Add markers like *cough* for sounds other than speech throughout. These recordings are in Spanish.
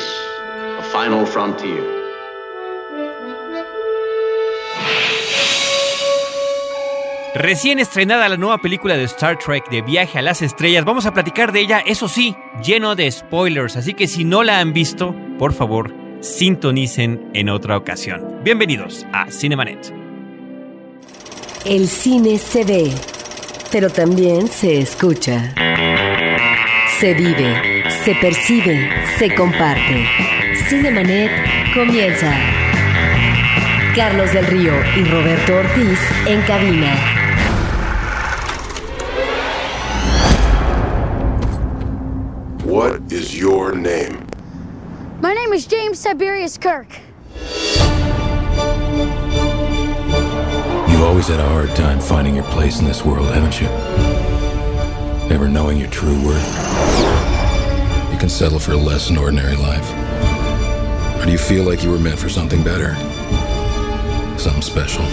space, a final frontier. Recién estrenada la nueva película de Star Trek de Viaje a las Estrellas, vamos a platicar de ella, eso sí, lleno de spoilers, así que si no la han visto, por favor, sintonicen en otra ocasión. Bienvenidos a Cinemanet. El cine se ve, pero también se escucha. Se vive, se percibe, se comparte. Cinemanet comienza. Carlos del Río y Roberto Ortiz en cabina. What is your name? My name is James Tiberius Kirk. You've always had a hard time finding your place in this world, haven't you? Never knowing your true worth. Can settle for less than ordinary life. Or do you feel like you were meant for something better? Special?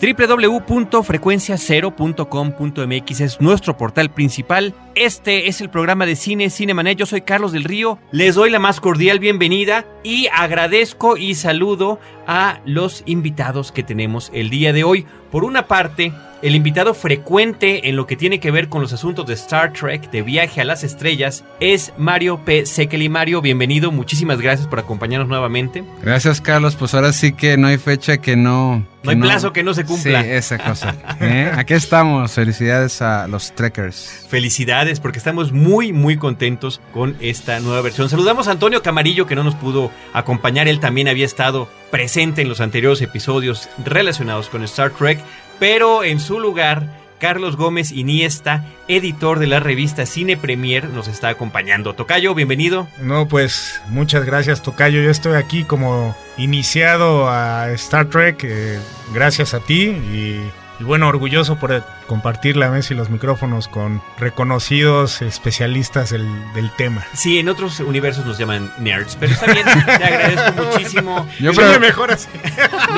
www.frecuenciacero.com.mx es nuestro portal principal. Este es el programa de cine Cinemanet. Yo soy Carlos del Río. Les doy la más cordial bienvenida y agradezco y saludo a los invitados que tenemos el día de hoy. Por una parte, el invitado frecuente en lo que tiene que ver con los asuntos de Star Trek, de viaje a las estrellas, es Mario P. Sekeli. Mario, bienvenido. Muchísimas gracias por acompañarnos nuevamente. Gracias, Carlos. Pues ahora sí que no hay fecha que no. No hay plazo que no se cumpla. Sí, esa cosa. ¿Eh? Aquí estamos. Felicidades a los Trekkers. Felicidades, porque estamos muy, muy contentos con esta nueva versión. Saludamos a Antonio Camarillo, que no nos pudo acompañar. Él también había estado presente en los anteriores episodios relacionados con Star Trek, pero en su lugar. Carlos Gómez Iniesta, editor de la revista Cine Premier, nos está acompañando. Tocayo, bienvenido. No, pues muchas gracias, Tocayo. Yo estoy aquí como iniciado a Star Trek, eh, gracias a ti y, y, bueno, orgulloso por compartir la mesa y los micrófonos con reconocidos especialistas del, del, tema. Sí, en otros universos nos llaman nerds, pero está bien, te *laughs* agradezco muchísimo. Yo pre mejor así.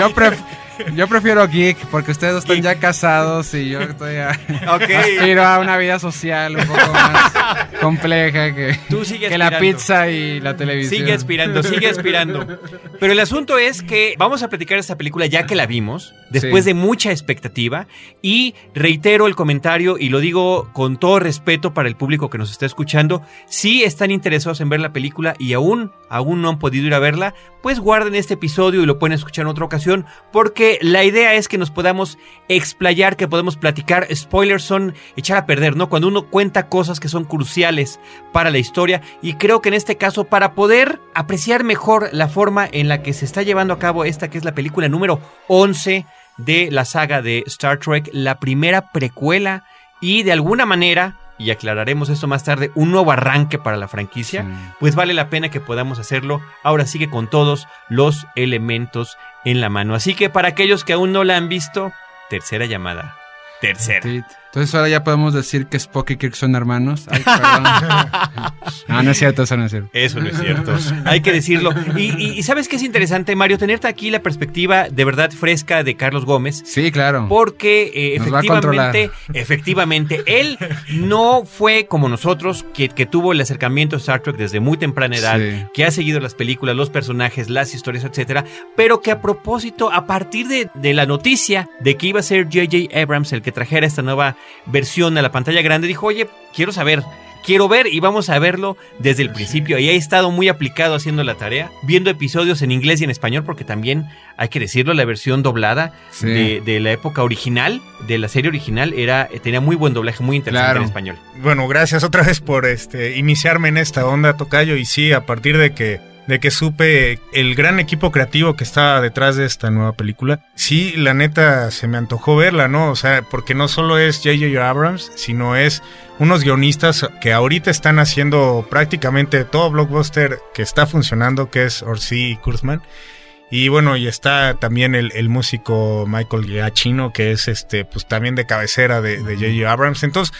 Yo pref yo prefiero geek porque ustedes dos están ya casados y yo estoy a, *laughs* okay. aspiro a una vida social un poco más *laughs* compleja que, Tú que la pizza y la televisión. Sigue aspirando, sigue aspirando. Pero el asunto es que vamos a platicar esta película ya que la vimos, después sí. de mucha expectativa y reitero el comentario y lo digo con todo respeto para el público que nos está escuchando, si están interesados en ver la película y aún aún no han podido ir a verla, pues guarden este episodio y lo pueden escuchar en otra ocasión porque la idea es que nos podamos explayar, que podamos platicar. Spoilers son echar a perder, ¿no? Cuando uno cuenta cosas que son cruciales para la historia. Y creo que en este caso, para poder apreciar mejor la forma en la que se está llevando a cabo esta, que es la película número 11 de la saga de Star Trek, la primera precuela y de alguna manera y aclararemos esto más tarde, un nuevo arranque para la franquicia, sí. pues vale la pena que podamos hacerlo. Ahora sigue con todos los elementos en la mano. Así que para aquellos que aún no la han visto, tercera llamada. Tercera. Entonces ahora ya podemos decir que Spock y Kirk son hermanos. Ay, *laughs* no, no es cierto, eso no es cierto. Eso no es cierto. Hay que decirlo. Y, y, y, sabes qué es interesante, Mario, tenerte aquí la perspectiva de verdad fresca de Carlos Gómez. Sí, claro. Porque eh, efectivamente, efectivamente, él no fue como nosotros, que, que, tuvo el acercamiento a Star Trek desde muy temprana edad, sí. que ha seguido las películas, los personajes, las historias, etcétera, pero que a propósito, a partir de, de la noticia de que iba a ser J.J. Abrams el que trajera esta nueva versión a la pantalla grande, dijo, oye, quiero saber, quiero ver y vamos a verlo desde el principio. Y he estado muy aplicado haciendo la tarea, viendo episodios en inglés y en español, porque también, hay que decirlo, la versión doblada sí. de, de, la época original, de la serie original, era tenía muy buen doblaje, muy interesante claro. en español. Bueno, gracias otra vez por este iniciarme en esta onda, Tocayo. Y sí, a partir de que de que supe el gran equipo creativo que estaba detrás de esta nueva película. Sí, la neta se me antojó verla, ¿no? O sea, porque no solo es J.J. Abrams, sino es unos guionistas que ahorita están haciendo prácticamente todo blockbuster que está funcionando, que es Orsi y Kurzman. Y bueno, y está también el, el, músico Michael Giacchino, que es este, pues también de cabecera de J.J. Abrams. Entonces,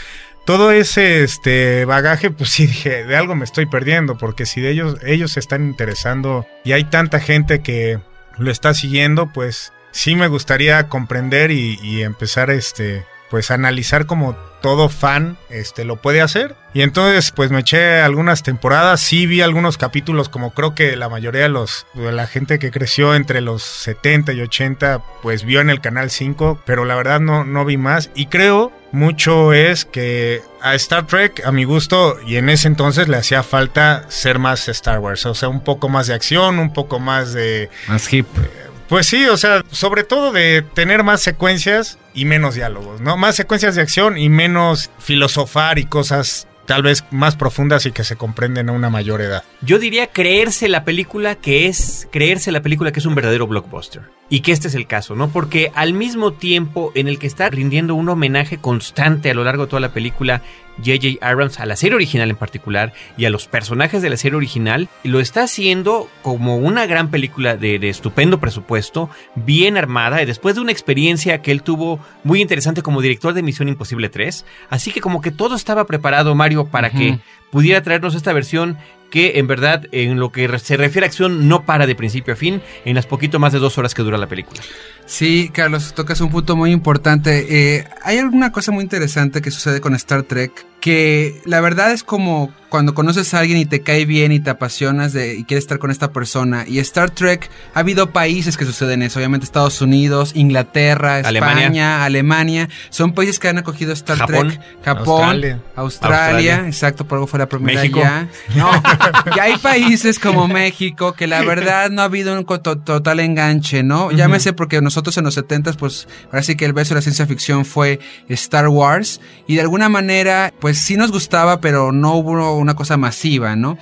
todo ese este bagaje, pues sí dije, de algo me estoy perdiendo, porque si de ellos, ellos se están interesando y hay tanta gente que lo está siguiendo, pues sí me gustaría comprender y, y empezar este pues analizar como todo fan este lo puede hacer. Y entonces pues me eché algunas temporadas, sí vi algunos capítulos como creo que la mayoría de los de la gente que creció entre los 70 y 80 pues vio en el canal 5, pero la verdad no no vi más y creo mucho es que a Star Trek, a mi gusto, y en ese entonces le hacía falta ser más Star Wars, o sea, un poco más de acción, un poco más de... Más hip. Pues sí, o sea, sobre todo de tener más secuencias y menos diálogos, ¿no? Más secuencias de acción y menos filosofar y cosas tal vez más profundas y que se comprenden a una mayor edad. Yo diría creerse la película que es, creerse la película que es un verdadero blockbuster. Y que este es el caso, ¿no? Porque al mismo tiempo en el que está rindiendo un homenaje constante a lo largo de toda la película, J.J. Abrams, a la serie original en particular, y a los personajes de la serie original, lo está haciendo como una gran película de, estupendo presupuesto, bien armada, y después de una experiencia que él tuvo muy interesante como director de Misión Imposible 3. Así que como que todo estaba preparado, Mario, para que pudiera traernos esta versión que en verdad en lo que se refiere a acción no para de principio a fin en las poquito más de dos horas que dura la película. Sí, Carlos, tocas un punto muy importante. Eh, hay alguna cosa muy interesante que sucede con Star Trek que la verdad es como cuando conoces a alguien y te cae bien y te apasionas de, y quieres estar con esta persona. Y Star Trek, ha habido países que suceden eso. Obviamente Estados Unidos, Inglaterra, España, Alemania. Son países que han acogido Star Japón, Trek. Japón, Australia. Australia. exacto, por algo fue la México. ya. No, y hay países como México que la verdad no ha habido un total enganche, ¿no? Llámese porque nosotros en los 70 pues ahora sí que el beso de la ciencia ficción fue Star Wars y de alguna manera pues sí nos gustaba, pero no hubo una cosa masiva, ¿no?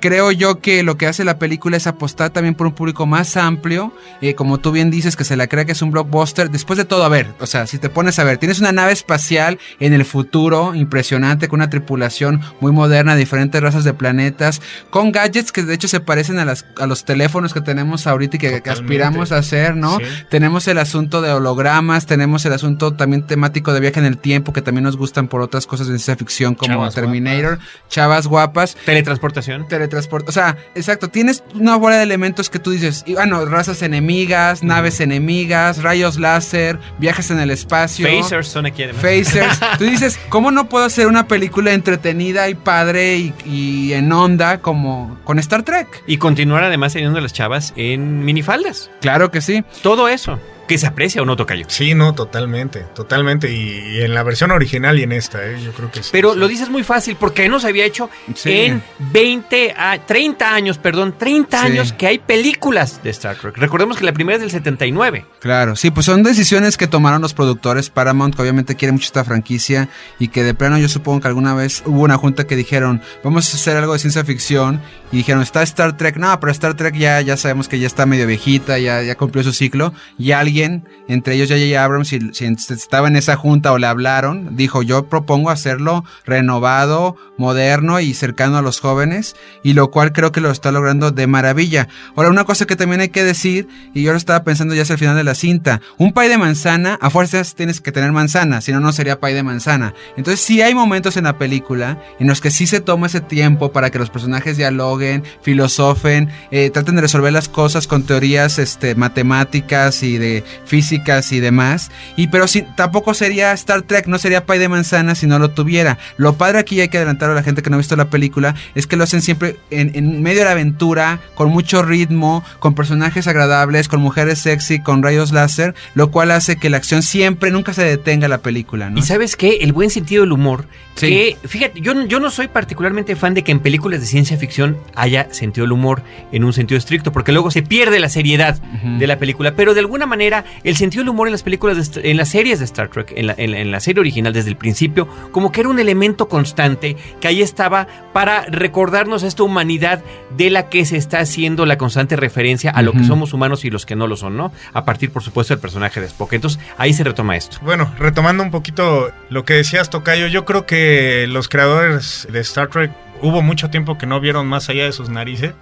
Creo yo que lo que hace la película es apostar también por un público más amplio, eh, como tú bien dices, que se la crea que es un blockbuster. Después de todo, a ver, o sea, si te pones a ver, tienes una nave espacial en el futuro, impresionante, con una tripulación muy moderna, de diferentes razas de planetas, con gadgets que de hecho se parecen a, las, a los teléfonos que tenemos ahorita y que, aspiramos a hacer, ¿no? Sí. Tenemos el asunto de hologramas, tenemos el asunto también temático de viaje en el tiempo, que también nos gustan por otras cosas de ciencia ficción como Chavas Terminator, chavas guapas Teletransportación. Teletransporte. O sea, exacto, tienes una bola de elementos que tú dices, y bueno, razas enemigas, naves enemigas, rayos láser, viajes en el espacio. Phasers son aquí además. Phasers. *laughs* Tú dices, ¿cómo no puedo hacer una película entretenida y padre y, y en onda como con Star Trek? Y continuar además teniendo a las chavas en minifaldas. Claro que sí. Todo eso. Que se aprecia o no toca yo. Sí, no, totalmente, totalmente. Y, y en la versión original y en esta, ¿eh? yo creo que sí. Pero sí. lo dices muy fácil porque no se había hecho Sí. en 20 a 30 años, perdón, 30 Sí. años que hay películas de Star Trek. Recordemos que la primera es del 79. Claro, sí, pues son decisiones que tomaron los productores. Paramount, que obviamente quiere mucho esta franquicia y que de plano yo supongo que alguna vez hubo una junta que dijeron, vamos a hacer algo de ciencia ficción y dijeron, está Star Trek. No, pero Star Trek ya, ya sabemos que ya está medio viejita, ya, ya cumplió su ciclo. Y alguien, entre ellos J.J. Abrams, si, si estaba en esa junta o le hablaron, dijo, yo propongo hacerlo renovado, moderno y cercano a los jóvenes, y lo cual creo que lo está logrando de maravilla. Ahora, una cosa que también hay que decir, y yo lo estaba pensando ya hacia el final de la cinta, un pay de manzana, a fuerzas tienes que tener manzana, si no, no sería pay de manzana. Entonces, sí hay momentos en la película en los que sí se toma ese tiempo para que los personajes dialoguen, filosofen, eh, traten de resolver las cosas con teorías este, matemáticas y de físicas y demás. Y pero si, tampoco sería Star Trek, no sería pay de manzana si no lo tuviera. Lo padre aquí hay que adelantar a la gente que no ha visto la película es que lo hacen siempre en, en medio de la aventura, con mucho ritmo, con personajes agradables, con mujeres sexy, con rayos láser, lo cual hace que la acción siempre, nunca se detenga la película, ¿no? Y sabes qué, el buen sentido del humor, Sí. que fíjate, yo, yo no soy particularmente fan de que en películas de ciencia ficción haya sentido del humor en un sentido estricto, porque luego se pierde la seriedad de la película, pero de alguna manera el sentido del humor en las películas, de en las series de Star Trek, en la, en la- en la serie original desde el principio, como que era un elemento constante que ahí estaba para recordarnos esta humanidad de la que se está haciendo la constante referencia a lo que somos humanos y los que no lo son, ¿no? A partir, por supuesto, del personaje de Spock. Entonces ahí se retoma esto. Bueno, retomando un poquito lo que decías, Tocayo, yo creo que los creadores de Star Trek hubo mucho tiempo que no vieron más allá de sus narices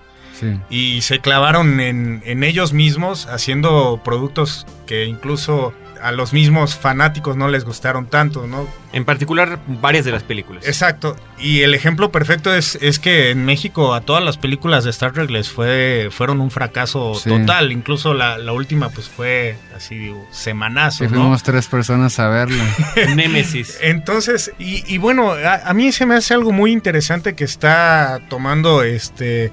Y se clavaron en, en ellos mismos haciendo productos que incluso a los mismos fanáticos no les gustaron tanto, ¿no? En particular, varias de las películas. Exacto. Y el ejemplo perfecto es, es que en México a todas las películas de Star Trek les fue fueron un fracaso Sí. total. Incluso la, la última pues fue así digo, semanazo, Sí, ¿no? fuimos tres personas a verla. *laughs* Némesis. Entonces, y, y bueno, a, a mí se me hace algo muy interesante que está tomando este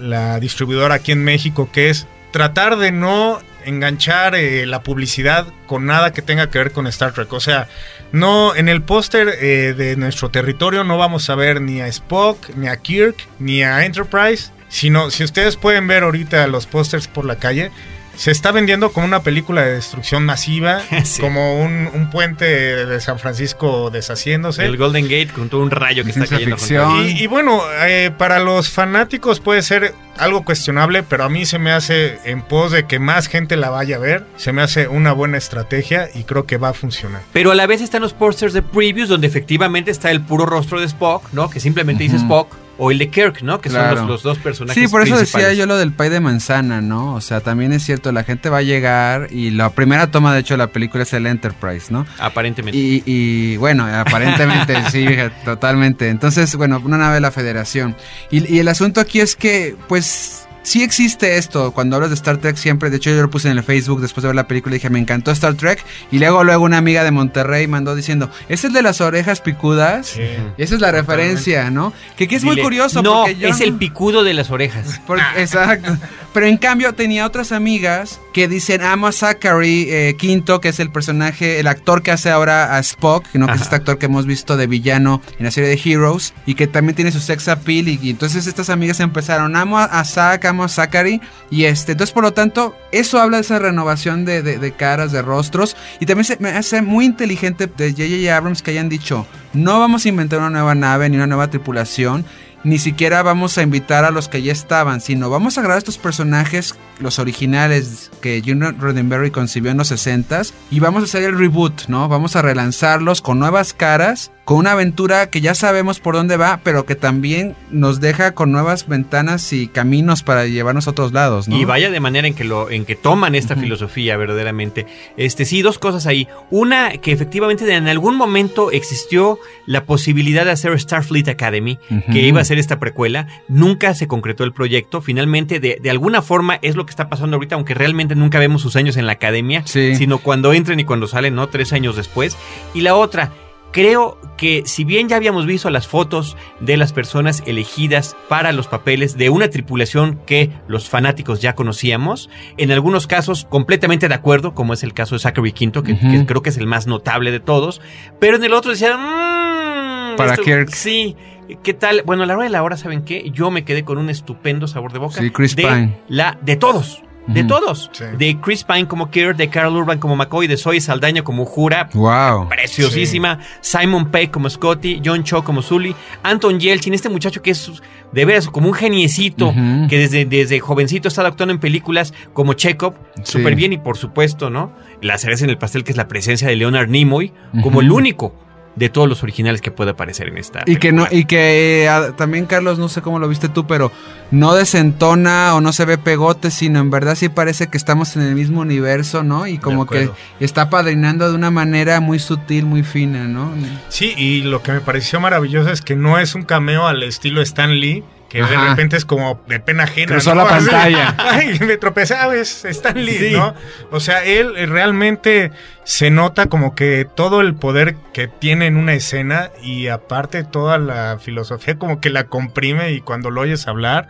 la distribuidora aquí en México, que es tratar de no enganchar eh, la publicidad con nada que tenga que ver con Star Trek. O sea, no en el póster eh, de nuestro territorio no vamos a ver ni a Spock, ni a Kirk, ni a Enterprise, sino si ustedes pueden ver ahorita los pósters por la calle. Se está vendiendo como una película de destrucción masiva, *laughs* Sí. como un, un puente de San Francisco deshaciéndose. El Golden Gate con todo un rayo que está cayendo. Y, y bueno, eh, para los fanáticos puede ser algo cuestionable, pero a mí se me hace en pos de que más gente la vaya a ver, se me hace una buena estrategia y creo que va a funcionar. Pero a la vez están los posters de previews donde efectivamente está el puro rostro de Spock, ¿no? Que simplemente dice. Spock. O el de Kirk, ¿no? Que Claro. son los, los dos personajes Sí, por eso decía yo lo del pay de manzana, ¿no? O sea, también es cierto, la gente va a llegar y la primera toma, de hecho, de la película es el Enterprise, ¿no? Aparentemente. Y, y, bueno, aparentemente sí, *laughs* totalmente. Entonces, bueno, una nave de la Federación. Y, y el asunto aquí es que, pues, Yes. Sí existe esto. Cuando hablas de Star Trek siempre, de hecho yo lo puse en el Facebook después de ver la película y dije, me encantó Star Trek. Y luego, luego una amiga de Monterrey mandó diciendo, ¿ese es de las orejas picudas? Sí. Esa es la referencia, ¿no? Que, que es muy curioso. No, porque yo es el picudo de las orejas. *laughs* Exacto. Pero en cambio tenía otras amigas que dicen amo a Zachary eh, Quinto, que es el personaje, el actor que hace ahora a Spock, ¿no? que es este actor que hemos visto de villano en la serie de Heroes, y que también tiene su sex appeal. Y, y entonces estas amigas empezaron, amo a, a Zach, amo a Zachary. Y este, entonces por lo tanto, eso habla de esa renovación de, de- de caras, de rostros. Y también se me hace muy inteligente de J.J. Abrams que hayan dicho, no vamos a inventar una nueva nave ni una nueva tripulación ni siquiera vamos a invitar a los que ya estaban, sino vamos a grabar estos personajes, los originales que Gene Roddenberry concibió en los 60s, y vamos a hacer el reboot, ¿no? Vamos a relanzarlos con nuevas caras, con una aventura que ya sabemos por dónde va, pero que también nos deja con nuevas ventanas y caminos para llevarnos a otros lados, ¿no? Y vaya de manera en que lo, en que toman esta filosofía verdaderamente. Este, sí, dos cosas ahí. Una, que efectivamente en algún momento existió la posibilidad de hacer Starfleet Academy, que iba a ser esta precuela. Nunca se concretó el proyecto. Finalmente, de, de alguna forma, es lo que está pasando ahorita, aunque realmente nunca vemos sus años en la academia, Sí. sino cuando entren y cuando salen, ¿no? Tres años después. Y la otra, Creo que si bien ya habíamos visto las fotos de las personas elegidas para los papeles de una tripulación que los fanáticos ya conocíamos, en algunos casos completamente de acuerdo, como es el caso de Zachary Quinto, que, creo que es el más notable de todos, pero en el otro decían, "Mm, Para Kirk. Sí. ¿Qué tal? Bueno, a la hora de la hora, ¿saben qué? Yo me quedé con un estupendo sabor de boca. Sí, Chris de Pine. La, de todos. De todos. Sí. De Chris Pine como Kirk, de Carl Urban como McCoy, de Zoe Saldaña como Jura, Wow. preciosísima. Simon Pegg como Scotty, John Cho como Sully, Anton Yelchin, este muchacho que es de veras como un geniecito, que desde, desde jovencito está actuando en películas como Chekhov, Sí. súper bien y por supuesto, ¿no? La cereza en el pastel que es la presencia de Leonard Nimoy como el único de todos los originales que puede aparecer en esta. Y que no, y que eh, también Carlos, no sé cómo lo viste tú, pero no desentona o no se ve pegote, sino en verdad sí parece que estamos en el mismo universo, ¿no? Y como que está padrinando de una manera muy sutil, muy fina, ¿no? Sí, y lo que me pareció maravilloso es que no es un cameo al estilo Stan Lee, que de repente es como de pena ajena. Cruzó ¿no? la *laughs* pantalla. Ay, me tropecé, ah, es Stan Lee, Sí. ¿no? O sea, él eh, realmente se nota como que todo el poder que tiene en una escena y aparte toda la filosofía como que la comprime y cuando lo oyes hablar,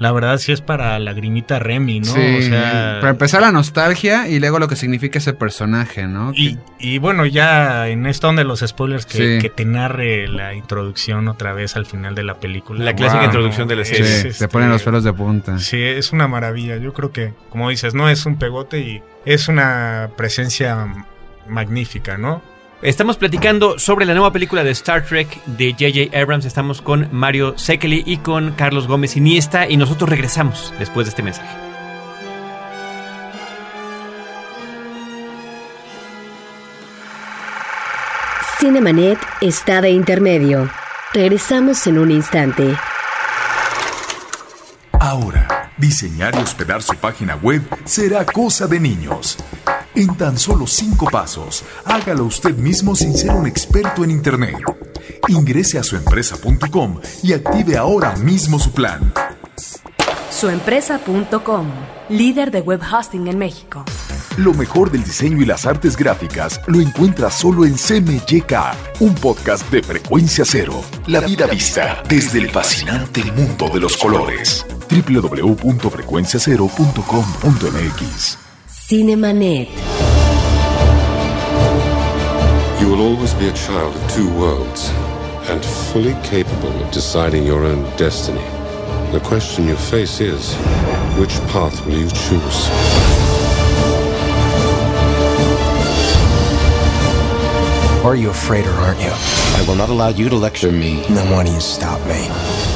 la verdad sí es para lagrimita Remy, ¿no? Sí, o sea, para empezar la nostalgia y luego lo que significa ese personaje, ¿no? y, y bueno, ya en esta onda de los spoilers, que, Sí. que te narre la introducción otra vez al final de la película. La clásica Wow. introducción de la Sí, serie. te este, ponen los pelos de punta. Sí, es una maravilla. Yo creo que, como dices, no es un pegote y es una presencia magnífica, ¿no? Estamos platicando sobre la nueva película de Star Trek de J.J. Abrams. Estamos con Mario Sekeli y con Carlos Gómez Iniesta y nosotros regresamos después de este mensaje. Cinemanet está de intermedio. Regresamos en un instante. Ahora, diseñar y hospedar su página web será cosa de niños. En tan solo cinco pasos, hágalo usted mismo sin ser un experto en Internet. Ingrese a suempresa.com y active ahora mismo su plan. Suempresa.com, líder de web hosting en México. Lo mejor del diseño y las artes gráficas lo encuentras solo en CMYK, un podcast de frecuencia cero. La vida vista desde el fascinante mundo de los colores. www.frecuenciacero.com.mx Cinemanet. You will always be a child of two worlds and fully capable of deciding your own destiny. The question you face is which path will you choose? Are you afraid or aren't you? I will not allow you to lecture me. Then why do you stop me?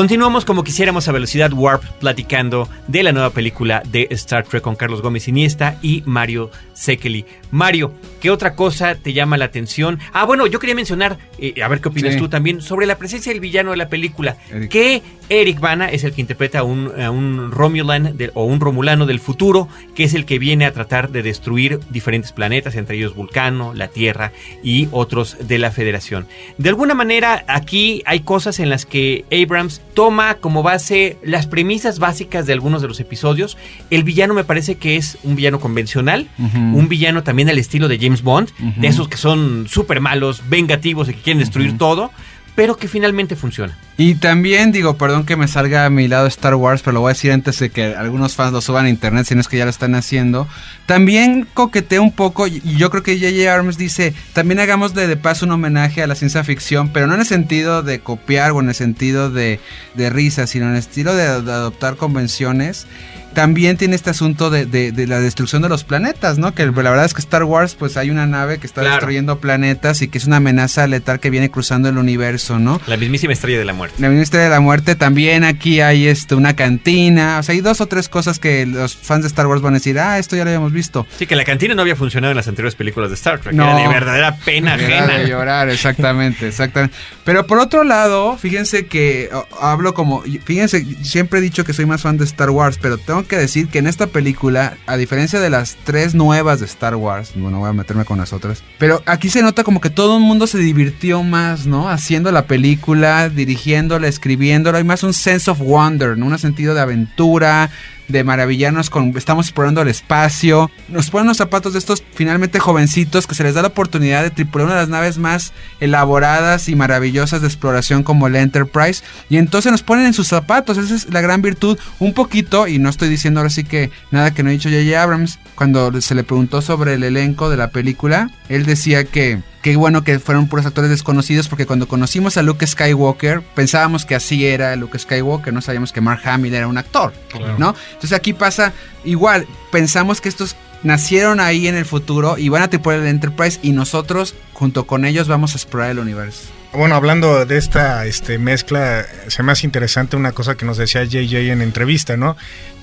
Continuamos como quisiéramos a velocidad warp platicando de la nueva película de Star Trek con Carlos Gómez Iniesta y Mario Sekeli. Mario, ¿qué otra cosa te llama la atención? Ah, bueno, yo quería mencionar, eh, a ver qué opinas Sí. tú también, sobre la presencia del villano de la película. Eric. Que Eric Bana es el que interpreta a un, a un Romulan de- o un Romulano del futuro, que es el que viene a tratar de destruir diferentes planetas, entre ellos Vulcano, la Tierra y otros de la Federación. De alguna manera, aquí hay cosas en las que Abrams toma como base las premisas básicas de algunos de los episodios. El villano me parece que es un villano convencional, un villano también al estilo de James Bond, Ujú. de esos que son súper malos, vengativos y que quieren destruir todo, pero que finalmente funciona. Y también digo, perdón que me salga a mi lado Star Wars, pero lo voy a decir antes de que algunos fans lo suban a internet, si no es que ya lo están haciendo. También coquetea un poco, y yo creo que J.J. Abrams dice, también hagámosle de paso un homenaje a la ciencia ficción, pero no en el sentido de copiar o en el sentido de, de risa, sino en el estilo de, de adoptar convenciones. También tiene este asunto de, de- de la destrucción de los planetas, ¿no? Que la verdad es que Star Wars, pues hay una nave que está Claro. destruyendo planetas y que es una amenaza letal que viene cruzando el universo, ¿no? La mismísima estrella de la muerte. La ministra de la muerte también aquí hay este una cantina, o sea, hay dos o tres cosas que los fans de Star Wars van a decir, ah, esto ya lo habíamos visto. Sí, que la cantina no había funcionado en las anteriores películas de Star Trek. No. Era de verdadera pena ajena. de llorar, exactamente, exactamente. Pero por otro lado, fíjense que hablo como, fíjense, siempre he dicho que soy más fan de Star Wars, pero tengo que decir que en esta película, a diferencia de las tres nuevas de Star Wars, bueno, voy a meterme con las otras, pero aquí se nota como que todo el mundo se divirtió más, ¿no? Haciendo la película, dirigiéndola, escribiéndola, hay más un sense of wonder, ¿no? Un sentido de aventura, de maravillarnos con estamos explorando el espacio nos ponen los zapatos de estos finalmente jovencitos que se les da la oportunidad de tripular una de las naves más elaboradas y maravillosas de exploración como el Enterprise y entonces nos ponen en sus zapatos esa es la gran virtud un poquito y no estoy diciendo ahora sí que nada que no he dicho J.J. Abrams cuando se le preguntó sobre el elenco de la película él decía que Qué bueno que fueron puros actores desconocidos porque cuando conocimos a Luke Skywalker pensábamos que así era Luke Skywalker, no sabíamos que Mark Hamill era un actor, Claro. ¿no? Entonces aquí pasa igual, pensamos que estos nacieron ahí en el futuro y van a tripular el Enterprise y nosotros junto con ellos vamos a explorar el universo. Bueno, hablando de esta este, mezcla, se me hace interesante una cosa que nos decía JJ en entrevista, ¿no?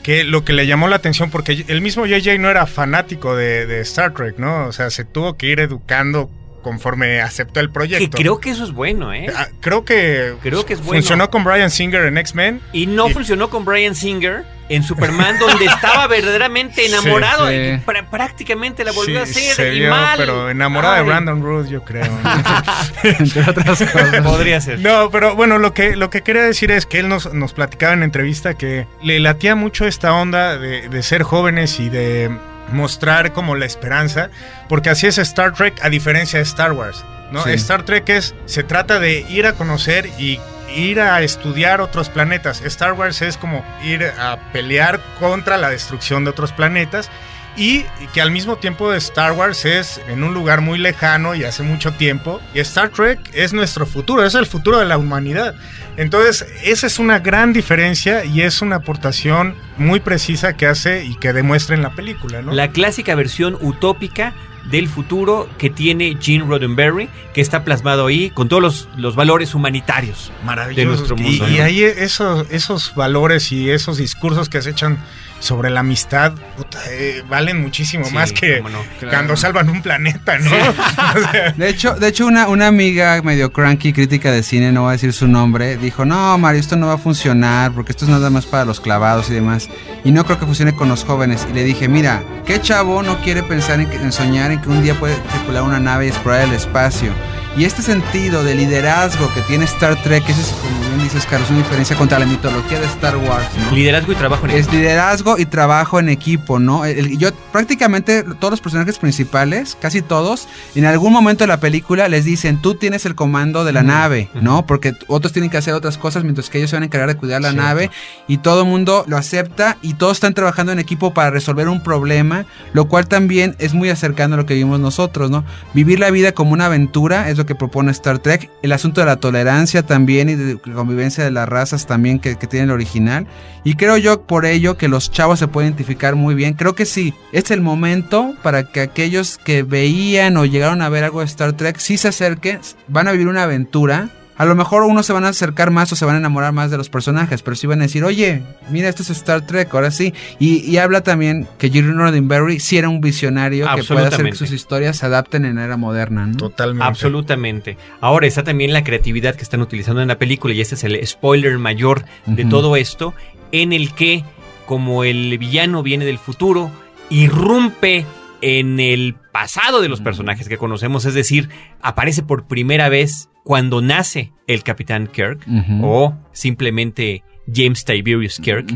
Que lo que le llamó la atención, porque el mismo JJ no era fanático de, de Star Trek, ¿no? O sea, se tuvo que ir educando conforme aceptó el Que proyecto. creo que eso es bueno, ¿eh? Ah, creo que, Creo que es bueno. funcionó con Brian Singer en X-Men. Y no Y- funcionó con Brian Singer en Superman, *laughs* donde estaba verdaderamente enamorado. Sí, sí. y pr- prácticamente la volvió Sí, a hacer. se y vio, mal. pero enamorada Ay, de Brandon Ruth, yo creo. *laughs* Entre otras cosas. Podría ser. No, pero bueno, lo que, lo que quería decir es que él nos, nos platicaba en entrevista que le latía mucho esta onda de, de ser jóvenes y de mostrar como la esperanza, porque así es Star Trek a diferencia de Star Wars. ¿no? Sí. Star Trek es, se trata de ir a conocer y ir a estudiar otros planetas. Star Wars es como ir a pelear contra la destrucción de otros planetas. Y que al mismo tiempo Star Wars es en un lugar muy lejano y hace mucho tiempo. Y Star Trek es nuestro futuro, es el futuro de la humanidad. Entonces, esa es una gran diferencia y es una aportación muy precisa que hace y que demuestra en la película, ¿no? La clásica versión utópica del futuro que tiene Gene Roddenberry, que está plasmado ahí con todos los, los valores humanitarios de nuestro mundo. Y, ahí esos, esos valores y esos discursos que se echan sobre la amistad puta, eh, valen muchísimo Sí, más que cuando salvan un planeta, ¿no? *laughs* O sea, De hecho, de hecho una, una amiga medio cranky, crítica de cine, no voy a decir su nombre, dijo, no, Mario, esto no va a funcionar porque esto es nada más para los clavados y demás. Y no creo que funcione con los jóvenes. Y le dije, mira, ¿qué chavo no quiere pensar en, que- en soñar en que un día puede tripular una nave y explorar el espacio? Y este sentido de liderazgo que tiene Star Trek, ese es, como bien dices, Carlos, una diferencia contra la mitología de Star Wars, ¿no? Liderazgo y trabajo en Es liderazgo y trabajo en equipo, ¿no? El- yo prácticamente todos los personajes principales, casi todos, en algún momento de la película les dicen, tú tienes el comando de la nave, ¿no? Porque otros tienen que hacer otras cosas mientras que ellos se van a encargar de cuidar la Cierto. nave y todo el mundo lo acepta y todos están trabajando en equipo para resolver un problema, lo cual también es muy acercano a lo que vimos nosotros, ¿no? Vivir la vida como una aventura es lo que propone Star Trek, el asunto de la tolerancia también y de convivencia de las razas también que, que tiene el original. Y creo yo por ello que los chavos se pueden identificar muy bien. Creo que sí, es el momento para que aquellos que veían o llegaron a ver algo de Star Trek sí se acerquen, van a vivir una aventura. A lo mejor unos se van a acercar más o se van a enamorar más de los personajes, pero sí van a decir, oye, mira, esto es Star Trek, ahora sí. Y, y habla también que Gene Roddenberry sí era un visionario que puede hacer que sus historias se adapten en la era moderna, ¿no? Totalmente. Absolutamente. Ahora está también la creatividad que están utilizando en la película y este es el spoiler mayor de todo esto, en el que como el villano viene del futuro, irrumpe en el pasado de los personajes que conocemos, es decir, aparece por primera vez cuando nace el Capitán Kirk o simplemente James Tiberius Kirk.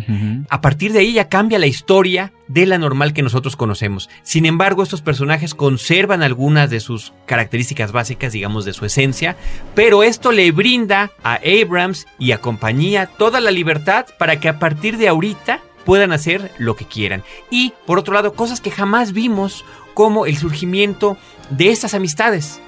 A partir de ahí ya cambia la historia de la normal que nosotros conocemos. Sin embargo, estos personajes conservan algunas de sus características básicas, digamos, de su esencia, pero esto le brinda a Abrams y a compañía toda la libertad para que a partir de ahorita puedan hacer lo que quieran. Y, por otro lado, cosas que jamás vimos, como el surgimiento de estas amistades.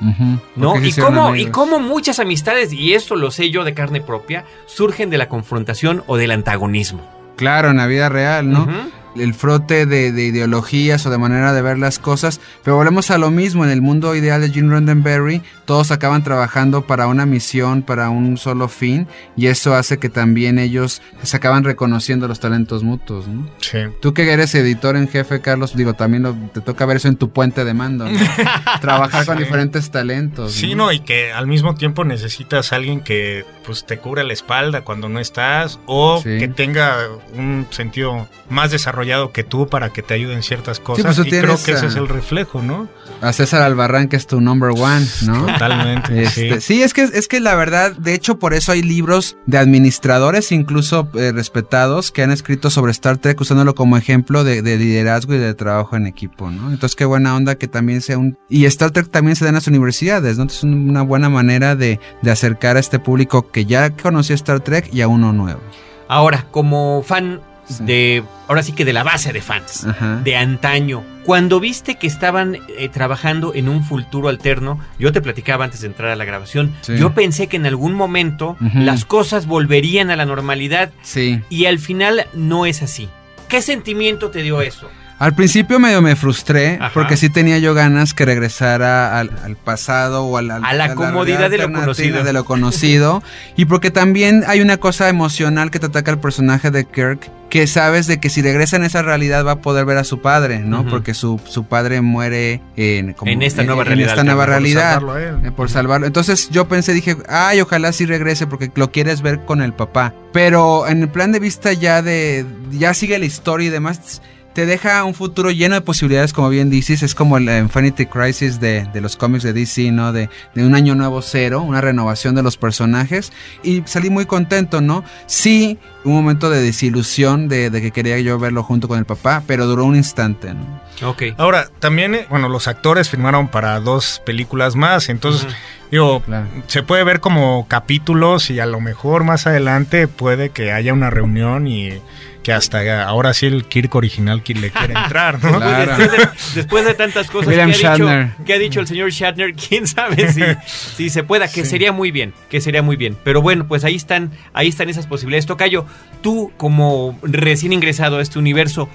¿no? Y cómo, y cómo muchas amistades, y esto lo sé yo de carne propia, surgen de la confrontación o del antagonismo. Claro, en la vida real, ¿no? El frote de, de ideologías o de manera de ver las cosas. Pero volvemos a lo mismo. En el mundo ideal de Gene Roddenberry, todos acaban trabajando para una misión, para un solo fin. Y eso hace que también ellos se acaban reconociendo los talentos mutuos, ¿no? Sí. Tú que eres editor en jefe, Carlos, digo, también lo- te toca ver eso en tu puente de mando, ¿no? *laughs* Trabajar con diferentes talentos. Sí, no, y que al mismo tiempo necesitas a alguien que pues te cubra la espalda cuando no estás o Sí. que tenga un sentido más desarrollado que tú para que te ayuden ciertas cosas. pues tú y creo que ese a- es el reflejo, ¿no? A César Albarrán, que es tu number one, ¿no? Totalmente. Este, sí. sí, es que es que la verdad, de hecho, por eso hay libros de administradores, incluso eh, respetados, que han escrito sobre Star Trek usándolo como ejemplo de, de liderazgo y de trabajo en equipo, ¿no? Entonces, qué buena onda que también sea un... Y Star Trek también se da en las universidades, ¿no? Entonces, es una buena manera de, de acercar a este público que ya conocía Star Trek y a uno nuevo. Ahora, como fan Sí. de, ahora sí que de la base de fans, Ajá. de antaño, cuando viste que estaban eh, trabajando en un futuro alterno, yo te platicaba antes de entrar a la grabación, Sí. yo pensé que en algún momento las cosas volverían a la normalidad Sí. y al final no es así. ¿Qué sentimiento te dio eso? Al principio medio me frustré Ajá. porque sí tenía yo ganas que regresara al, al pasado o al, al- A la comodidad de lo conocido. de lo conocido. *laughs* y porque también hay una cosa emocional que te ataca el personaje de Kirk que sabes de que si regresa en esa realidad va a poder ver a su padre, ¿no? Porque su, su padre muere en, como- En esta nueva en realidad esta nueva por realidad. salvarlo a él. Eh, por salvarlo. Entonces yo pensé, dije, ay, ojalá sí regrese porque lo quieres ver con el papá. Pero en el plan de vista ya de, ya sigue la historia y demás, te deja un futuro lleno de posibilidades, como bien dices, es como el Infinity Crisis de, de los cómics de DC, ¿no? De, de un año nuevo cero, una renovación de los personajes. Y salí muy contento, ¿no? Sí, un momento de desilusión de, de que quería yo verlo junto con el papá, pero duró un instante, ¿no? Ok. Ahora, también, eh, bueno, los actores firmaron para dos películas más, entonces, Ujú. digo, Claro. se puede ver como capítulos y a lo mejor más adelante puede que haya una reunión y que hasta ahora sí el Kirk original que le quiere entrar, ¿no? Claro. Después, de, después de tantas cosas que, ha dicho, que ha dicho el señor Shatner, *laughs* quién sabe si, si se pueda, que Sí. sería muy bien, que sería muy bien. Pero bueno, pues ahí están, ahí están esas posibilidades. Tocayo, tú como recién ingresado a este universo,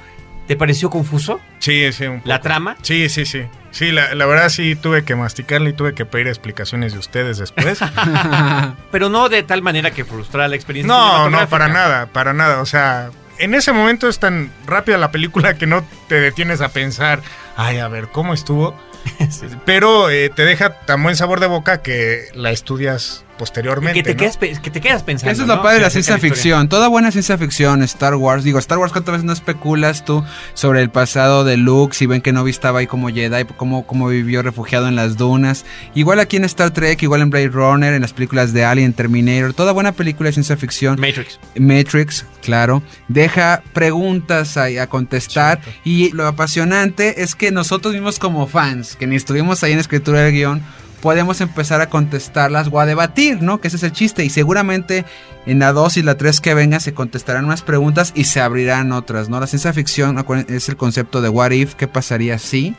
¿Te pareció confuso? Sí, sí. Un poco. ¿La trama? Sí, sí, sí. Sí, la, la verdad sí tuve que masticarle y tuve que pedir explicaciones de ustedes después. *laughs* Pero no de tal manera que frustrara la experiencia. no, no, para nada, para nada. O sea, en ese momento es tan rápida la película que no te detienes a pensar, ay, a ver, ¿cómo estuvo? *laughs* Pero eh, te deja tan buen sabor de boca que la estudias posteriormente. Que te, ¿no? quedas, que te quedas pensando. Eso es lo ¿no? padre de la ciencia la ficción. Toda buena ciencia ficción, Star Wars. Digo, Star Wars, ¿cuántas veces no especulas tú sobre el pasado de Luke? Si ven que no estaba ahí como Jedi, cómo, cómo vivió refugiado en las dunas. Igual aquí en Star Trek, igual en Blade Runner, en las películas de Alien, Terminator. Toda buena película de ciencia ficción. Matrix. Matrix, claro, deja preguntas ahí a contestar y lo apasionante es que nosotros mismos como fans, que ni estuvimos ahí en escritura del guion, podemos empezar a contestarlas o a debatir, ¿no? Que ese es el chiste y seguramente en la 2 y la 3 que vengan se contestarán unas preguntas y se abrirán otras, ¿no? La ciencia ficción es el concepto de what if, qué pasaría si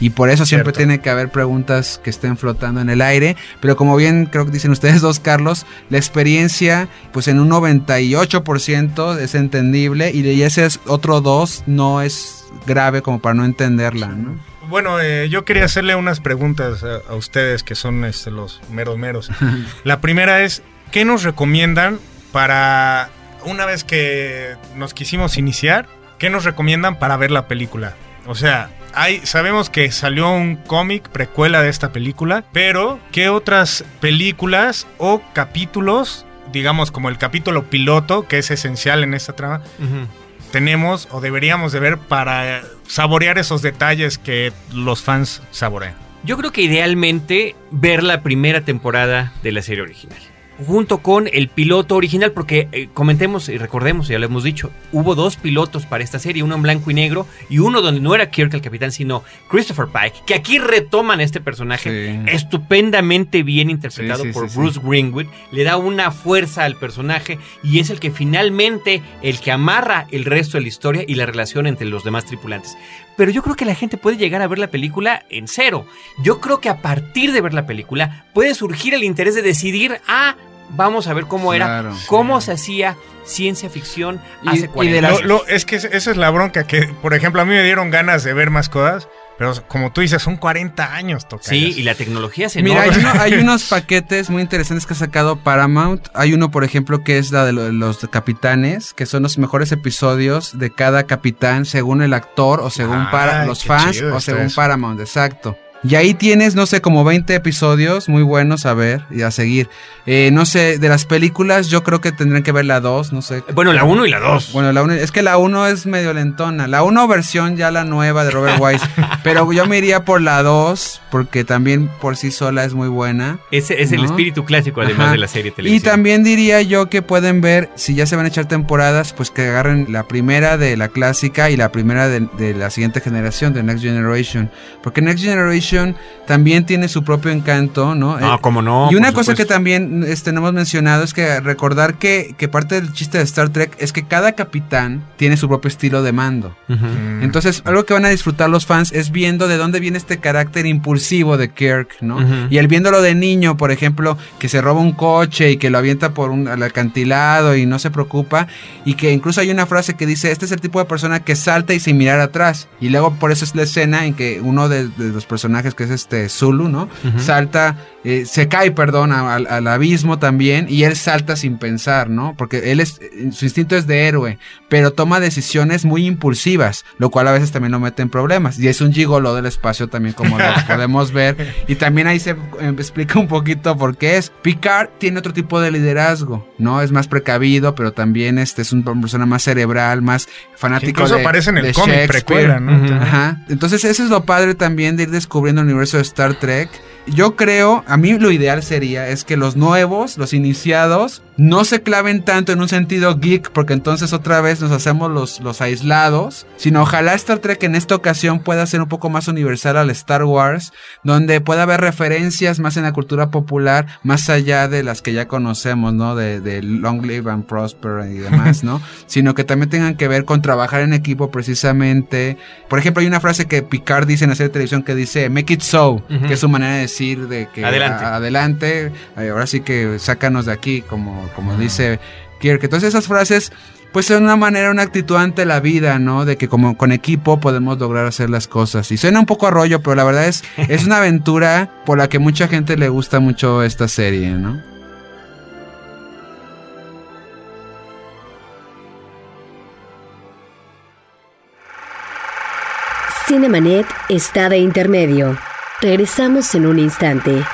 y por eso siempre Cierto. tiene que haber preguntas que estén flotando en el aire, pero como bien creo que dicen ustedes dos, Carlos, la experiencia pues en un 98% es entendible y ese es otro 2 no es grave como para no entenderla, ¿no? Bueno, eh, yo quería hacerle unas preguntas a, a ustedes que son este, los meros meros. *laughs* La primera es, ¿qué nos recomiendan para una vez que nos quisimos iniciar? ¿Qué nos recomiendan para ver la película? O sea, hay, sabemos que salió un cómic precuela de esta película, pero ¿qué otras películas o capítulos, digamos como el capítulo piloto, que es esencial en esta trama. Tenemos o deberíamos de ver para saborear esos detalles que los fans saborean? Yo creo que idealmente ver la primera temporada de la serie original. Junto con el piloto original, porque eh, comentemos y recordemos, ya lo hemos dicho, hubo dos pilotos para esta serie, uno en blanco y negro y uno donde no era Kirk el capitán, sino Christopher Pike, que aquí retoman este personaje Sí. estupendamente bien interpretado Sí, sí, por Bruce Greenwood, le da una fuerza al personaje y es el que finalmente el que amarra el resto de la historia y la relación entre los demás tripulantes. Pero yo creo que la gente puede llegar a ver la película en cero. Yo creo que a partir de ver la película puede surgir el interés de decidir, ah, vamos a ver cómo era, cómo se hacía ciencia ficción hace y 40 de la- Lo- es que es- esa es la bronca que, por ejemplo, a mí me dieron ganas de ver más cosas, pero como tú dices, son 40 años, toca. Sí, y la tecnología se Mira, hay, uno- hay *laughs* unos paquetes muy interesantes que ha sacado Paramount. Hay uno, por ejemplo, que es la de lo- los capitanes, que son los mejores episodios de cada capitán según el actor o según para los fans o según eso. Paramount, exacto. Y ahí tienes, no sé, como 20 episodios muy buenos a ver y a seguir. Eh, no sé, de las películas yo creo que tendrían que ver la 2, no sé. Bueno, la 1 y la 2. Bueno, la uno, es que la 1 es medio lentona. La 1 versión ya la nueva de Robert Wise. *laughs* pero yo me iría por la 2 porque también por sí sola es muy buena. Ese es el espíritu clásico, además Ajá. de la serie Y televisiva. también diría yo que pueden ver, si ya se van a echar temporadas, pues que agarren la primera de la clásica y la primera de, de la siguiente generación, de Next Generation. Porque Next Generation también tiene su propio encanto, ¿no? No, Eh, cómo no. y una cosa que también este, no hemos mencionado es que recordar que, que parte del chiste de Star Trek es que cada capitán tiene su propio estilo de mando. Mm. Entonces, algo que van a disfrutar los fans es viendo de dónde viene este carácter impulsivo de Kirk, ¿no? Y el viéndolo de niño, por ejemplo, que se roba un coche y que lo avienta por un al acantilado y no se preocupa, y que incluso hay una frase que dice, este es el tipo de persona que salta y sin mirar atrás. Y luego por eso es la escena en que uno de, de los personajes, que es este Zulu, ¿no? Ujú. Salta, eh, se cae, perdón, al, al abismo también, y él salta sin pensar, ¿no? Porque él es, su instinto es de héroe, pero toma decisiones muy impulsivas, lo cual a veces también lo mete en problemas. Y es un gigolo del espacio también, como lo *laughs* podemos ver. Y también ahí se eh, explica un poquito por qué es. Picard tiene otro tipo de liderazgo, ¿no? Es más precavido, pero también este es una persona más cerebral, más fanático Incluso de aparece en el cómic precuela, ¿no? Ujú. Ajá. Entonces, eso es lo padre también de ir descubriendo el universo de Star Trek. Yo creo, a mí lo ideal sería es que los nuevos, los iniciados, no se claven tanto en un sentido geek, porque entonces otra vez nos hacemos los, los aislados, sino ojalá Star Trek en esta ocasión pueda ser un poco más universal al Star Wars, donde pueda haber referencias más en la cultura popular, más allá de las que ya conocemos, ¿no? De, de Long Live and Prosper y demás, ¿no? *laughs* sino que también tengan que ver con trabajar en equipo precisamente. Por ejemplo, hay una frase que Picard dice en la serie de televisión que dice make it so, que es su manera de decir de que Adelante. a- adelante, ahora sí que sácanos de aquí, como, como dice Kirk. Entonces esas frases pues de una manera, una actitud ante la vida, ¿no? De que como con equipo podemos lograr hacer las cosas. Y suena un poco a rollo, pero la verdad es, *laughs* es una aventura por la que mucha gente le gusta mucho esta serie, ¿no? Cinemanet está de intermedio. Regresamos en un instante.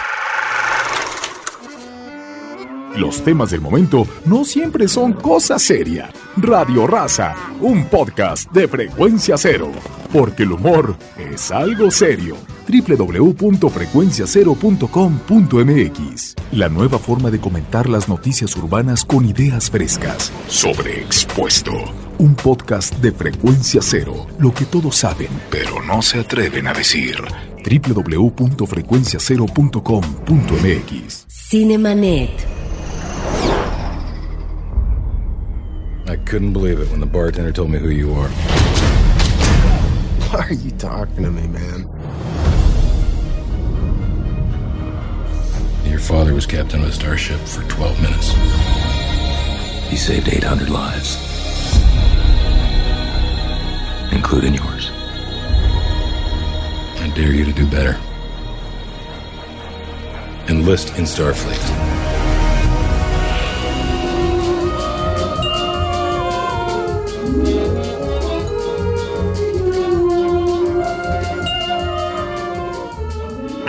Los temas del momento no siempre son cosa seria. Radio Raza, un podcast de frecuencia cero. Porque el humor es algo serio. www.frecuenciacero.com.mx La nueva forma de comentar las noticias urbanas con ideas frescas. Sobre Expuesto. Un podcast de frecuencia cero. Lo que todos saben, pero no se atreven a decir. www.frecuenciacero.com.mx Cinemanet. Couldn't believe it when the bartender told me who you are. Why are you talking to me, man? Your father was captain of a starship for 12 minutes. He saved 800 lives, including yours. I dare you to do better. Enlist in Starfleet.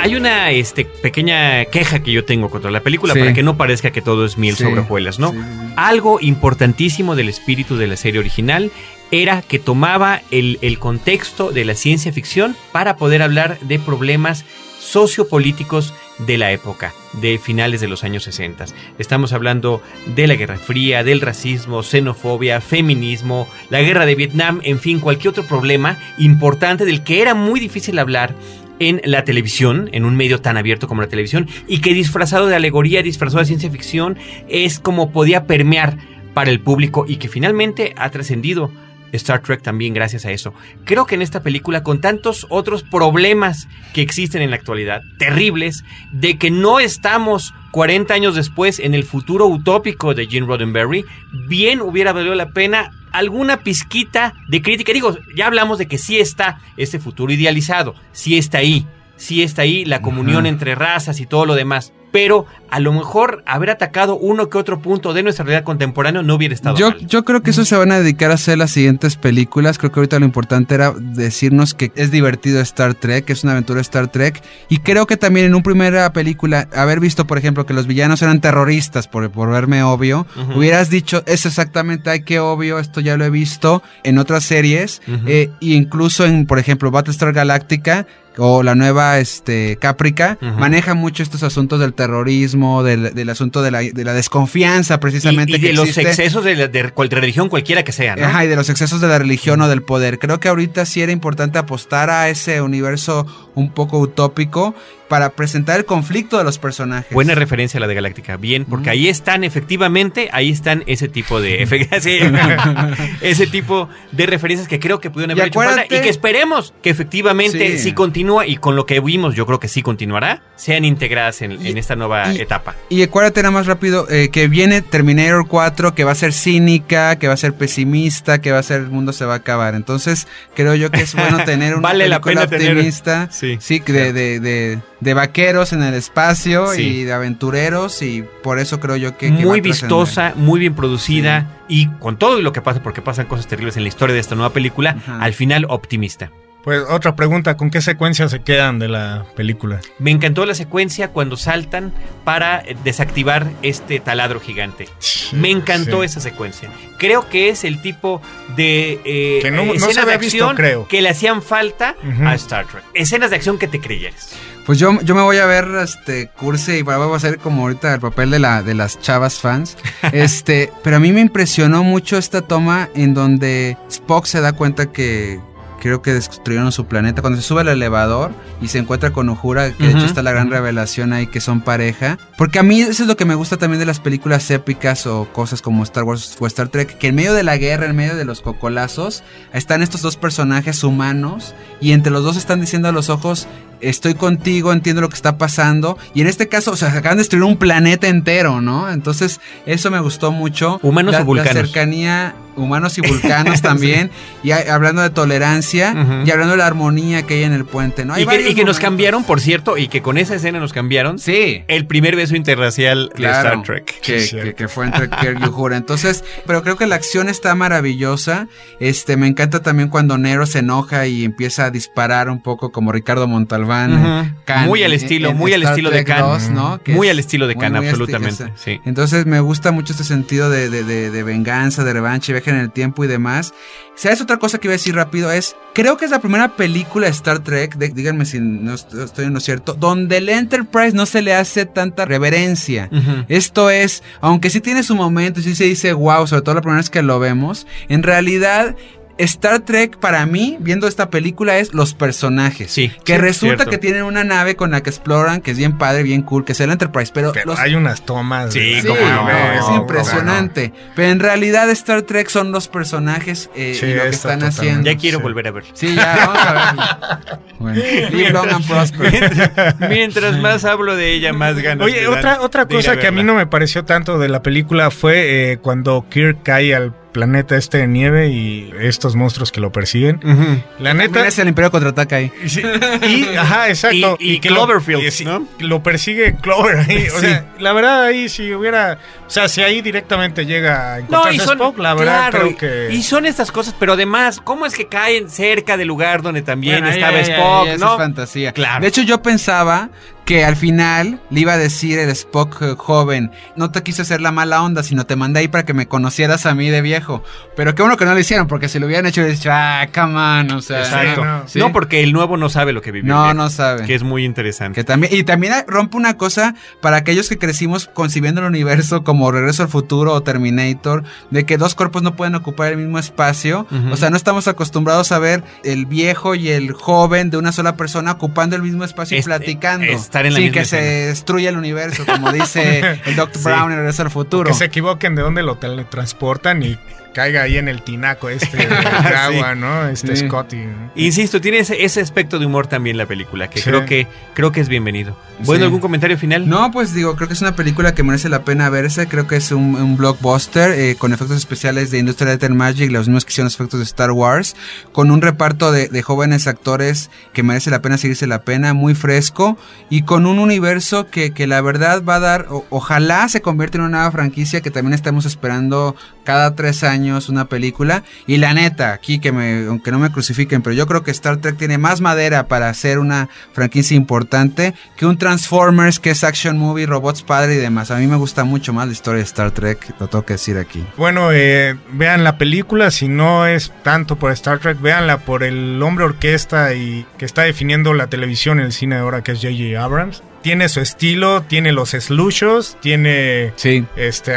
Hay una este, pequeña queja que yo tengo contra la película Sí. para que no parezca que todo es miel Sí. sobre hojuelas, ¿no? Sí. Algo importantísimo del espíritu de la serie original era que tomaba el, el contexto de la ciencia ficción para poder hablar de problemas sociopolíticos de la época, de finales de los años 60. Estamos hablando de la Guerra Fría, del racismo, xenofobia, feminismo, la guerra de Vietnam, en fin, cualquier otro problema importante del que era muy difícil hablar en la televisión, en un medio tan abierto como la televisión, y que disfrazado de alegoría, disfrazado de ciencia ficción, es como podía permear para el público y que finalmente ha trascendido Star Trek también gracias a eso. Creo que en esta película, con tantos otros problemas que existen en la actualidad, terribles, de que no estamos 40 años después en el futuro utópico de Gene Roddenberry, bien hubiera valido la pena alguna pizquita de crítica. Digo, ya hablamos de que sí está este futuro idealizado, sí está ahí, sí está ahí la comunión entre razas y todo lo demás. Pero a lo mejor haber atacado uno que otro punto de nuestra realidad contemporánea no hubiera estado Yo, mal. yo creo que eso se van a dedicar a hacer las siguientes películas. Creo que ahorita lo importante era decirnos que es divertido Star Trek, que es una aventura Star Trek. Y creo que también en una primera película, haber visto, por ejemplo, que los villanos eran terroristas, por, por verme obvio, hubieras dicho, es exactamente, ay, qué obvio, esto ya lo he visto en otras series. Ujú. eh, e incluso en, por ejemplo, Battlestar Galactica o la nueva este Caprica maneja mucho estos asuntos del terrorismo, del, del asunto de la, de la desconfianza precisamente y, y que de los existe. excesos de, la- de cual- de religión cualquiera que sea, ¿no? Ajá, y de los excesos de la religión o del poder. Creo que ahorita sí era importante apostar a ese universo un poco utópico para presentar el conflicto de los personajes. Buena referencia a la de Galáctica, bien, porque ahí están efectivamente, ahí están ese tipo de *laughs* *laughs* *laughs* ese tipo de referencias que creo que pudieron haber Y hecho falta y que esperemos que efectivamente Sí. si continúa y con lo que vimos, yo creo que sí continuará, sean integradas en, Y- en esta nueva y- etapa. Y acuérdate nada más rápido eh, que viene Terminator 4, que va a ser cínica, que va a ser pesimista, que va a ser el mundo se va a acabar. Entonces creo yo que es bueno tener *laughs* una Vale la tener- optimista, Sí, sí, de, de, de, de vaqueros en el espacio Sí. y de aventureros y por eso creo yo que... muy vistosa, muy bien producida y con todo lo que pasa, porque pasan cosas terribles en la historia de esta nueva película, Ajá. al final optimista. Pues otra pregunta, ¿con qué secuencias se quedan de la película? Me encantó la secuencia cuando saltan para eh, desactivar este taladro gigante. Me encantó Sí. esa secuencia. Creo que es el tipo de eh, Que no- no se de había visto, acción creo. que le hacían falta a Star Trek. Escenas de acción que te creyeras. Pues yo, yo me voy a ver este cursi y voy a hacer como ahorita el papel de la de las chavas fans. *laughs* Este, pero a mí me impresionó mucho esta toma en donde Spock se da cuenta que creo que destruyeron su planeta cuando se sube al elevador y se encuentra con Uhura, que de hecho está la gran revelación ahí que son pareja Porque a mí eso es lo que me gusta también de las películas épicas o cosas como Star Wars o Star Trek, que en medio de la guerra, en medio de los cocolazos, están estos dos personajes humanos y entre los dos están diciendo a los ojos, estoy contigo, entiendo lo que está pasando. Y en este caso, o sea, se acaban de destruir un planeta entero, ¿no? Entonces, eso me gustó mucho. Humanos la, o vulcanos. La cercanía, humanos y *laughs* vulcanos también. Y a- hablando de tolerancia y hablando de la armonía que hay en el puente, ¿no? Hay Y que, y que nos cambiaron, por cierto, y que con esa escena nos cambiaron. Sí. El primer beso interracial Claro, de Star Trek. Que, Sí, que- que fue entre Kirk y Uhura. Entonces, pero creo que la acción está maravillosa. Este, me encanta también cuando Nero se enoja y empieza a disparar un poco como Ricardo Montalbán. Ujú. en Khan, Muy al estilo, en muy al estilo de Khan. 2, ¿no? Que Muy es al estilo de muy, Khan, muy absolutamente. sí. Entonces me gusta mucho este sentido de, de- de- de venganza, de revancha, viaje en el tiempo y demás. ¿Sabes otra cosa que iba a decir rápido? Es, creo que es la primera película de Star Trek, de- díganme si no est- estoy en lo cierto, donde el Enterprise no se le hace tanta reverencia. Esto es, aunque sí tiene su momento, y sí se dice wow, sobre todo la primera vez que lo vemos, en realidad Star Trek para mí, viendo esta película, es los personajes. Sí, Que sí, resulta cierto. que tienen una nave con la que exploran, que es bien padre, bien cool, que es el Enterprise, pero, Pero los- hay unas tomas. Sí, Sí, cómo no, no, es no. impresionante. Pero en realidad Star Trek son los personajes eh, Sí, y lo que está están totalmente. haciendo. Ya quiero Sí. volver a verlo. Sí, ya, vamos a ver. *laughs* Bueno, live long and prosper. Mientras *laughs* más hablo de ella, más ganas. Oye, dan otra, otra cosa que a mí no me pareció tanto de la película fue eh, cuando Kirk cae al planeta este de nieve y estos monstruos que lo persiguen. Ujú. La También neta. es el Imperio contraataca ahí. Sí, y, ajá, exacto. Y- y que lo- Cloverfield, y sí, ¿no? Lo persigue Clover ahí. O Sí. sea, la verdad ahí si hubiera... O sea, si ahí directamente llega a No, encontrarse y son, Spock, la verdad claro, creo que... y son estas cosas, pero además, ¿cómo es que caen cerca del lugar donde también Bueno, estaba Spock? eso ¿no? es fantasía. Claro. De hecho, yo pensaba que al final le iba a decir el Spock eh, joven, no te quise hacer la mala onda, sino te mandé ahí para que me conocieras a mí de viejo. Pero qué bueno que no lo hicieron, porque si lo hubieran hecho, hubiera dicho, ah, come on, o sea. Exacto. no. Sí. No, porque el nuevo no sabe lo que vivió. No, bien, no sabe. Que es muy interesante. Que también, y también rompe una cosa para aquellos que crecimos concibiendo el universo como Regreso al Futuro o Terminator, de que dos cuerpos no pueden ocupar el mismo espacio. O sea, no estamos acostumbrados a ver el viejo y el joven de una sola persona ocupando el mismo espacio y Es- platicando. Estar en la sin misma que se destruya el universo, como dice *laughs* el Dr. Sí. Brown en Regreso al Futuro. Que se equivoquen de dónde lo teletransportan y caiga ahí en el tinaco este de *laughs* agua, ¿no? Este Sí. Scotty. ¿no? Insisto, tiene ese, ese aspecto de humor también la película, que Sí. creo que creo que es bienvenido. Bueno, Sí. ¿algún comentario final? No, pues digo, creo que es una película que merece la pena verse. Creo que es un, un blockbuster eh, con efectos especiales de Industrial Light and Magic, los mismos que hicieron los efectos de Star Wars, con un reparto de, de jóvenes actores que merece la pena seguirse la pena, muy fresco y con un universo que, que la verdad va a dar, o- ojalá se convierta en una nueva franquicia que también estamos esperando cada tres años una película. Y la neta, aquí que me, aunque no me crucifiquen, pero yo creo que Star Trek tiene más madera para hacer una franquicia importante que un Transformers, que es action movie, robots padre y demás. A mí me gusta mucho más la historia de Star Trek, lo tengo que decir aquí. Bueno, eh, vean la película, si no es tanto por Star Trek, véanla por el hombre orquesta y que está definiendo la televisión y el cine de ahora, que es J.J. Abrams. Tiene su estilo, tiene los slushos, tiene Sí. este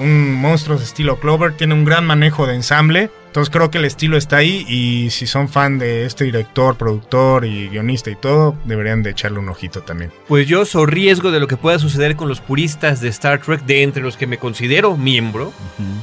un monstruo de estilo Clover, tiene un gran manejo de ensamble. Entonces creo que el estilo está ahí y si son fan de este director, productor y guionista y todo, deberían de echarle un ojito también. Pues yo soy riesgo de lo que pueda suceder con los puristas de Star Trek, de entre los que me considero miembro.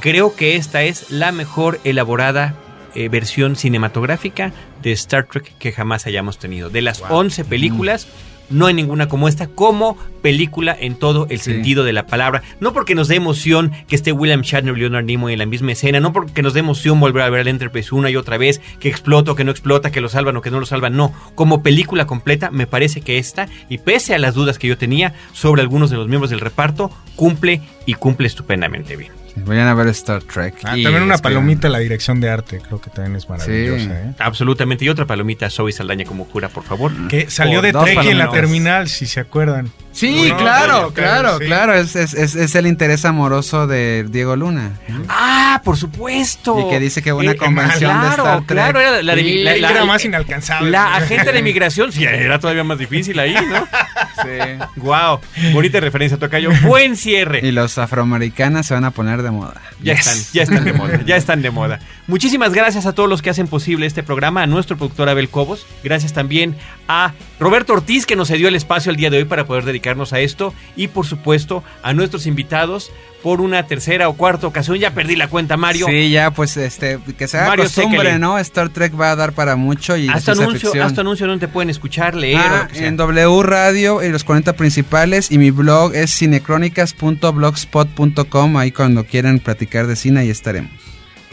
Creo que esta es la mejor elaborada eh, versión cinematográfica de Star Trek que jamás hayamos tenido. De las 11 películas, no hay ninguna como esta, como película en todo el Sí. sentido de la palabra. No porque nos dé emoción que esté William Shatner y Leonard Nimoy en la misma escena, no porque nos dé emoción volver a ver al Enterprise una y otra vez, que explota o que no explota, que lo salvan o que no lo salvan, no. Como película completa, me parece que esta, y pese a las dudas que yo tenía sobre algunos de los miembros del reparto, cumple y cumple estupendamente bien. Vayan a ver Star Trek. Ah, Y también una palomita la dirección de arte, creo que también es maravillosa. Sí. ¿eh? Absolutamente. Y otra palomita, Zoe Saldaña como cura, por favor. Que salió Por de Trek en la terminal, si se acuerdan. Sí, No, claro, claro, sí. claro. Es, es- es- es el interés amoroso de Diego Luna. Ah, por supuesto. Y que dice que una Eh, convención de claro, Star Trek. Claro, era la, de- Sí, la- Creí la- que era más inalcanzable. la agente de migración, *laughs* sí, era todavía más difícil ahí, ¿no? *laughs* Sí. Wow, bonita referencia, Tocayo. Buen cierre. Y los afroamericanas se van a poner de moda. Ya Yes. están, ya están de moda, ya *laughs* están de moda. Muchísimas gracias a todos los que hacen posible este programa, a nuestro productor Abel Cobos, gracias también a Roberto Ortiz que nos cedió el espacio el día de hoy para poder dedicar dedicarnos a esto y por supuesto a nuestros invitados por una tercera o cuarta ocasión. Ya perdí la cuenta, Mario. Sí, ya, pues, este, que sea Mario costumbre. ¿no? Star Trek va a dar para mucho y Hasta anuncio, hasta anuncio donde te pueden escuchar, leer. o Ah, lo que sea. en W Radio y los 40 principales y mi blog es cinecrónicas.blogspot.com ahí cuando quieran platicar de cine ahí estaremos.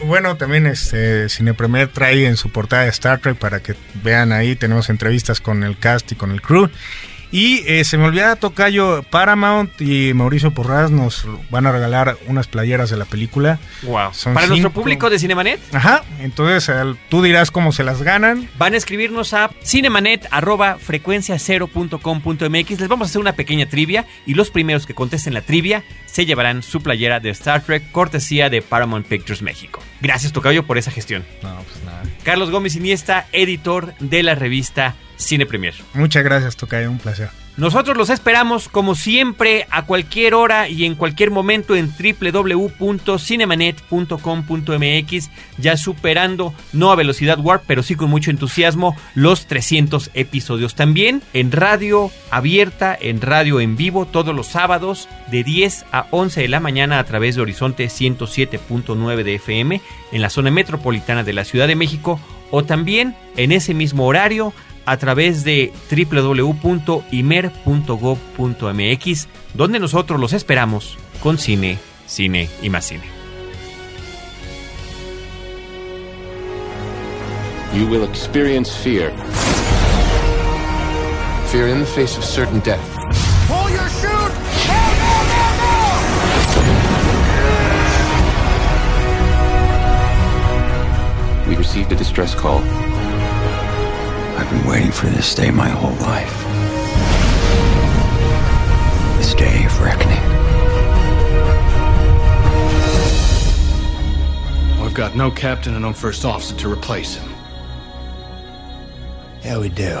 Bueno, también este Cine Premier trae en su portada Star Trek para que vean ahí, tenemos entrevistas con el cast y con el crew. Y eh, se me olvidaba, Tocayo, Paramount y Mauricio Porras nos van a regalar unas playeras de la película. Wow. Son Para nuestro público de Cinemanet, Ajá, entonces al- tú dirás cómo se las ganan. van a escribirnos a cinemanet.frecuencia0.com.mx. Les vamos a hacer una pequeña trivia y los primeros que contesten la trivia se llevarán su playera de Star Trek, cortesía de Paramount Pictures México. Gracias, Tocayo, por esa gestión. No, pues nada. Carlos Gómez Iniesta, editor de la revista Cine Premier. Muchas gracias, Tocayo, un placer. Nosotros los esperamos como siempre a cualquier hora y en cualquier momento en www.cinemanet.com.mx ya superando no a velocidad warp pero sí con mucho entusiasmo los 300 episodios también en radio abierta en radio en vivo todos los sábados de 10 a 11 de la mañana a través de Horizonte 107.9 de FM en la zona metropolitana de la Ciudad de México o también en ese mismo horario a través de www.imer.gov.mx, donde nosotros los esperamos con cine, cine y más cine. You will experience fear. Fear in the face of certain death. Pull your chute! We received a distress call. I've been waiting for this day my whole life. This day of reckoning. We've got no captain and no first officer to replace him. Yeah, we do.